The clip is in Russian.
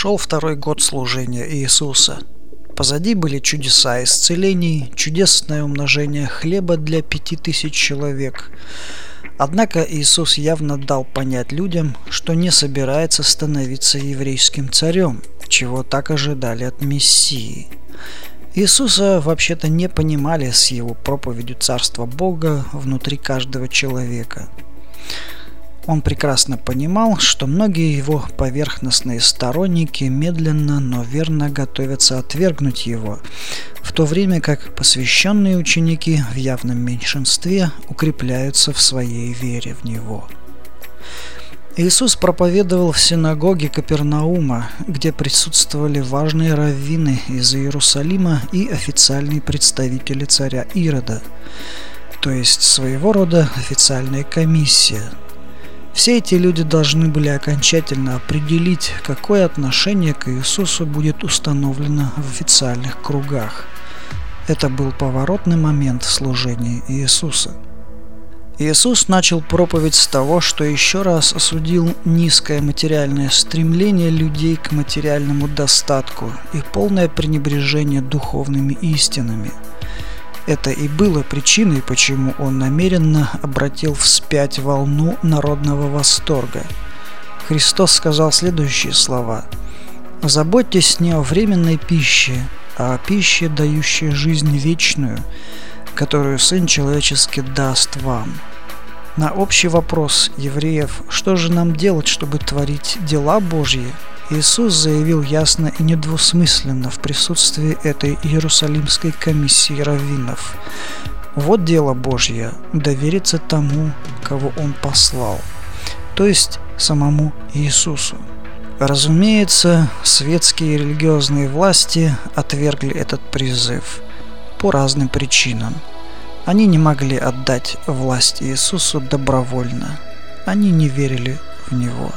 Шел второй год служения Иисуса. Позади были чудеса исцелений, чудесное умножение хлеба для пяти тысяч человек. Однако Иисус явно дал понять людям, что не собирается становиться еврейским царем, чего так ожидали от Мессии. Иисуса вообще-то не понимали с его проповедью Царства Бога внутри каждого человека – он прекрасно понимал, что многие его поверхностные сторонники медленно, но верно готовятся отвергнуть его, в то время как посвященные ученики в явном меньшинстве укрепляются в своей вере в него. Иисус проповедовал в синагоге Капернаума, где присутствовали важные раввины из Иерусалима и официальные представители царя Ирода, то есть своего рода официальная комиссия – все эти люди должны были окончательно определить, какое отношение к Иисусу будет установлено в официальных кругах. Это был поворотный момент в служении Иисуса. Иисус начал проповедь с того, что еще раз осудил низкое материальное стремление людей к материальному достатку и полное пренебрежение духовными истинами – это и было причиной, почему он намеренно обратил вспять волну народного восторга. Христос сказал следующие слова. «Заботьтесь не о временной пище, а о пище, дающей жизнь вечную, которую Сын Человеческий даст вам». На общий вопрос евреев, что же нам делать, чтобы творить дела Божьи, Иисус заявил ясно и недвусмысленно в присутствии этой Иерусалимской комиссии раввинов. Вот дело Божье – довериться тому, кого Он послал, то есть самому Иисусу. Разумеется, светские и религиозные власти отвергли этот призыв по разным причинам. Они не могли отдать власть Иисусу добровольно. Они не верили в Него.